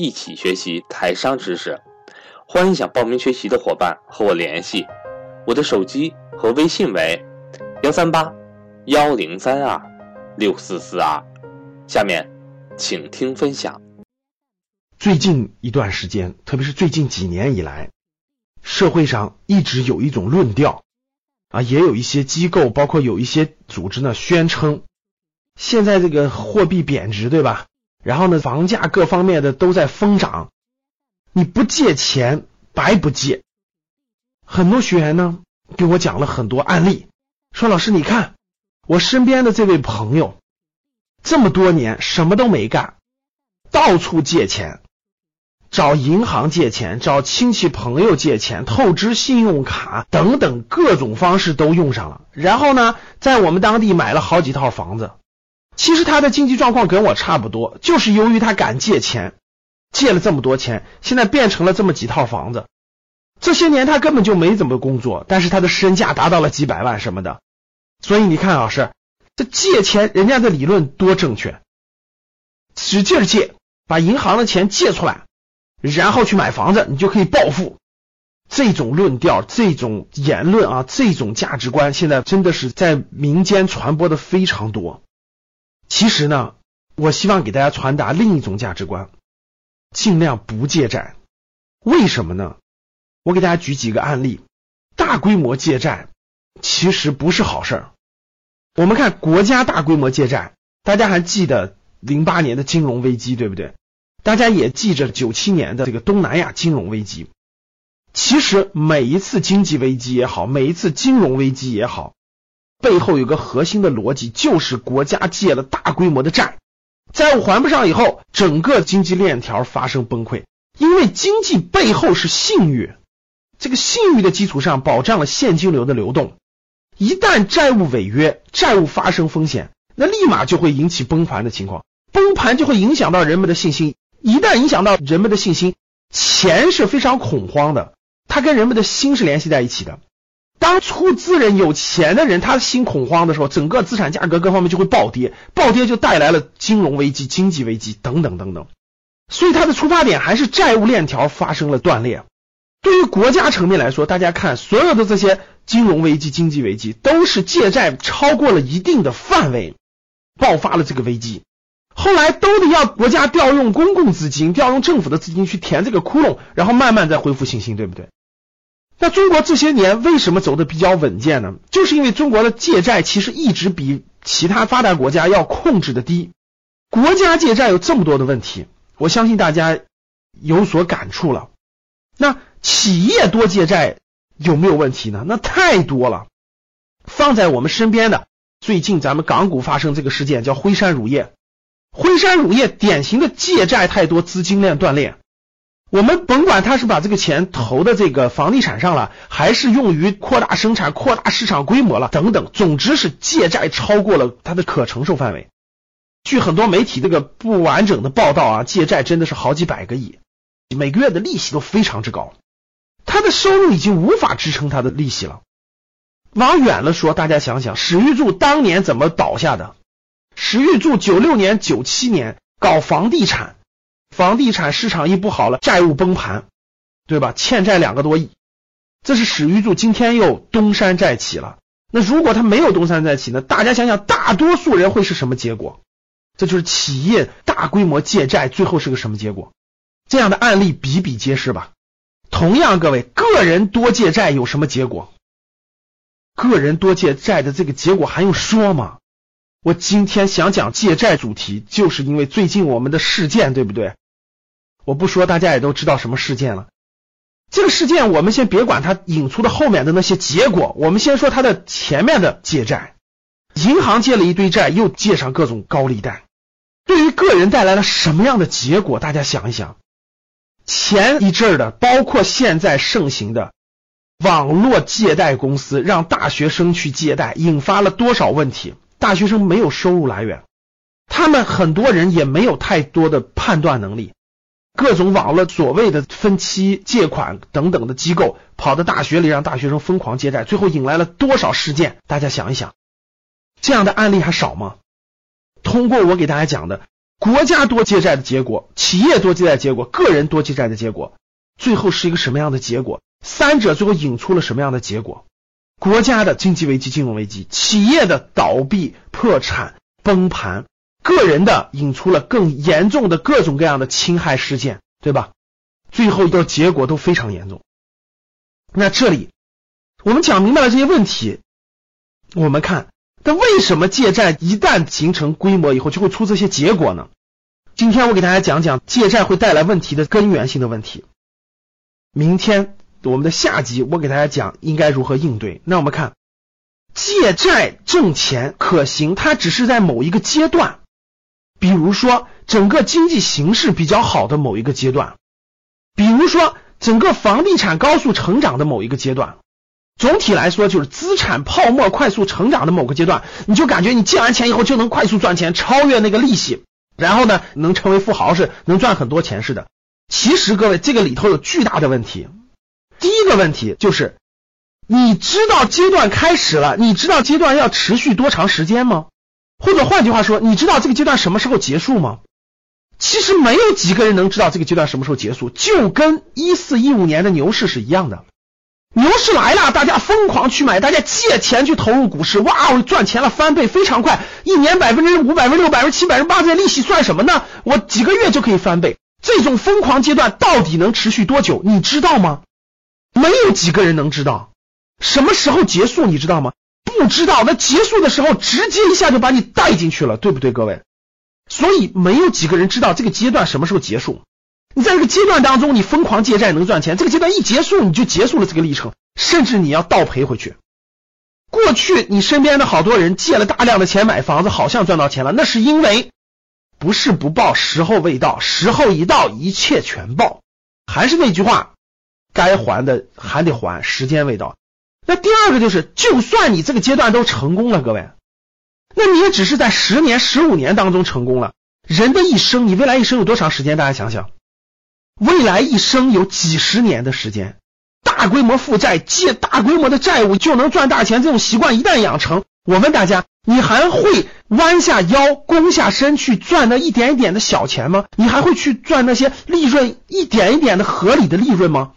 一起学习台商知识，欢迎想报名学习的伙伴和我联系，我的手机和微信为幺三八幺零三二六四四二。下面请听分享。最近一段时间，特别是最近几年以来，社会上一直有一种论调啊，也有一些机构，包括有一些组织呢，宣称现在这个货币贬值，对吧？然后呢，房价各方面的都在疯涨，你不借钱白不借。很多学员呢给我讲了很多案例，说老师你看我身边的这位朋友这么多年什么都没干，到处借钱，找银行借钱，找亲戚朋友借钱，透支信用卡等等各种方式都用上了。然后呢，在我们当地买了好几套房子。其实他的经济状况跟我差不多，就是由于他敢借钱，借了这么多钱，现在变成了这么几套房子。这些年他根本就没怎么工作，但是他的身价达到了几百万什么的。所以你看，老师，这借钱人家的理论多正确，使劲借，把银行的钱借出来，然后去买房子，你就可以暴富。这种论调、这种言论啊，这种价值观，现在真的是在民间传播的非常多。其实呢，我希望给大家传达另一种价值观：尽量不借债。为什么呢？我给大家举几个案例。大规模借债其实不是好事儿。我们看国家大规模借债，大家还记得零八年的金融危机，对不对？大家也记着九七年的这个东南亚金融危机。其实每一次经济危机也好，每一次金融危机也好。背后有个核心的逻辑，就是国家借了大规模的债，债务还不上以后，整个经济链条发生崩溃。因为经济背后是信誉，这个信誉的基础上保障了现金流的流动。一旦债务违约，债务发生风险，那立马就会引起崩盘的情况，崩盘就会影响到人们的信心。一旦影响到人们的信心，钱是非常恐慌的，它跟人们的心是联系在一起的。当出资人有钱的人，他心恐慌的时候，整个资产价格各方面就会暴跌，暴跌就带来了金融危机、经济危机等等等等。所以它的出发点还是债务链条发生了断裂。对于国家层面来说，大家看所有的这些金融危机、经济危机，都是借债超过了一定的范围，爆发了这个危机，后来都得要国家调用公共资金、调用政府的资金去填这个窟窿，然后慢慢再恢复信心，对不对？那中国这些年为什么走的比较稳健呢？就是因为中国的借债其实一直比其他发达国家要控制的低。国家借债有这么多的问题，我相信大家有所感触了。那企业多借债有没有问题呢？那太多了。放在我们身边的，最近咱们港股发生这个事件，叫辉山乳业。辉山乳业典型的借债太多，资金链断裂。我们甭管他是把这个钱投的这个房地产上了，还是用于扩大生产、扩大市场规模了等等，总之是借债超过了他的可承受范围。据很多媒体这个不完整的报道啊，借债真的是好几百个亿，每个月的利息都非常之高，他的收入已经无法支撑他的利息了。往远了说，大家想想，史玉柱当年怎么倒下的？史玉柱九六年、九七年搞房地产。房地产市场一不好了，债务崩盘，对吧？欠债两个多亿，这是史玉柱今天又东山再起了。那如果他没有东山再起呢？大家想想，大多数人会是什么结果？这就是企业大规模借债，最后是个什么结果？这样的案例比比皆是吧？同样，各位个人多借债有什么结果？个人多借债的这个结果还用说吗？我今天想讲借债主题，就是因为最近我们的事件，对不对？我不说，大家也都知道什么事件了。这个事件，我们先别管它引出的后面的那些结果，我们先说它的前面的借债。银行借了一堆债，又借上各种高利贷，对于个人带来了什么样的结果？大家想一想。前一阵儿的，包括现在盛行的网络借贷公司，让大学生去借贷，引发了多少问题？大学生没有收入来源，他们很多人也没有太多的判断能力。各种网络所谓的分期借款等等的机构，跑到大学里让大学生疯狂借债，最后引来了多少事件？大家想一想，这样的案例还少吗？通过我给大家讲的，国家多借债的结果，企业多借债结果，个人多借债的结果，最后是一个什么样的结果？三者最后引出了什么样的结果？国家的经济危机、金融危机，企业的倒闭、破产、崩盘。个人的引出了更严重的各种各样的侵害事件，对吧？最后的结果都非常严重。那这里我们讲明白了这些问题，我们看，那为什么借债一旦形成规模以后就会出这些结果呢？今天我给大家讲讲借债会带来问题的根源性的问题。明天我们的下集我给大家讲应该如何应对。那我们看，借债挣钱可行，它只是在某一个阶段。比如说，整个经济形势比较好的某一个阶段，比如说整个房地产高速成长的某一个阶段，总体来说就是资产泡沫快速成长的某个阶段，你就感觉你借完钱以后就能快速赚钱，超越那个利息，然后呢能成为富豪是能赚很多钱似的。其实各位，这个里头有巨大的问题。第一个问题就是，你知道阶段开始了，你知道阶段要持续多长时间吗？或者换句话说，你知道这个阶段什么时候结束吗？其实没有几个人能知道这个阶段什么时候结束，就跟一四一五年的牛市是一样的。牛市来了，大家疯狂去买，大家借钱去投入股市，哇，我赚钱了，翻倍非常快，一年百分之五、百分之六、百分之七、百分之八，这利息算什么呢？我几个月就可以翻倍。这种疯狂阶段到底能持续多久？你知道吗？没有几个人能知道。什么时候结束？你知道吗？不知道，那结束的时候直接一下就把你带进去了，对不对，各位？所以没有几个人知道这个阶段什么时候结束。你在这个阶段当中，你疯狂借债能赚钱，这个阶段一结束，你就结束了这个历程，甚至你要倒赔回去。过去你身边的好多人借了大量的钱买房子，好像赚到钱了，那是因为不是不报，时候未到，时候一到，一切全报。还是那句话，该还的还得还，时间未到。那第二个就是，就算你这个阶段都成功了，各位，那你也只是在十年、十五年当中成功了。人的一生，你未来一生有多长时间？大家想想，未来一生有几十年的时间，大规模负债、借大规模的债务就能赚大钱，这种习惯一旦养成，我问大家，你还会弯下腰、弓下身去赚那一点一点的小钱吗？你还会去赚那些利润一点一点的合理的利润吗？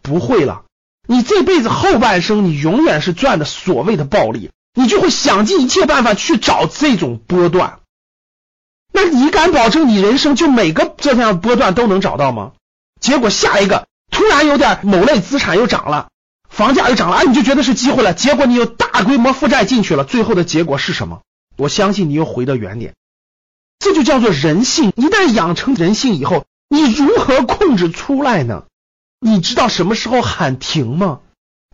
不会了。你这辈子后半生，你永远是赚的所谓的暴利，你就会想尽一切办法去找这种波段。那你敢保证你人生就每个这样波段都能找到吗？结果下一个突然有点某类资产又涨了，房价又涨了，啊，你就觉得是机会了。结果你又大规模负债进去了，最后的结果是什么？我相信你又回到原点。这就叫做人性。一旦养成人性以后，你如何控制出来呢？你知道什么时候喊停吗？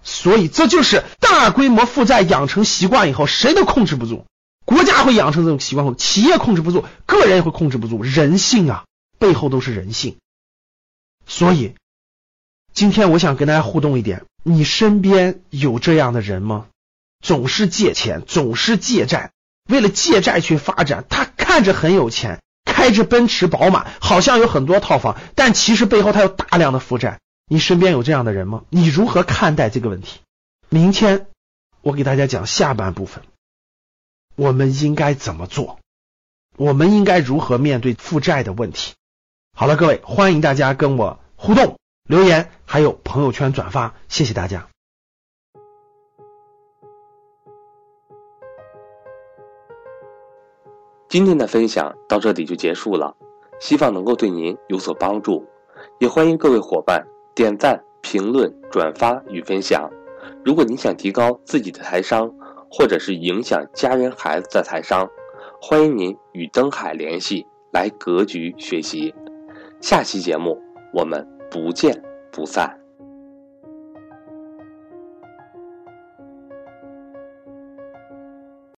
所以这就是大规模负债养成习惯以后，谁都控制不住。国家会养成这种习惯后，企业控制不住，个人也会控制不住。人性啊，背后都是人性。所以今天我想跟大家互动一点：你身边有这样的人吗？总是借钱，总是借债，为了借债去发展。他看着很有钱，开着奔驰宝马，好像有很多套房，但其实背后他有大量的负债。你身边有这样的人吗？你如何看待这个问题？明天我给大家讲下半部分，我们应该怎么做？我们应该如何面对负债的问题？好了，各位，欢迎大家跟我互动留言，还有朋友圈转发，谢谢大家。今天的分享到这里就结束了，希望能够对您有所帮助，也欢迎各位伙伴。点赞、评论、转发与分享。如果你想提高自己的财商，或者是影响家人孩子的财商，欢迎您与登海联系，来格局学习。下期节目我们不见不散。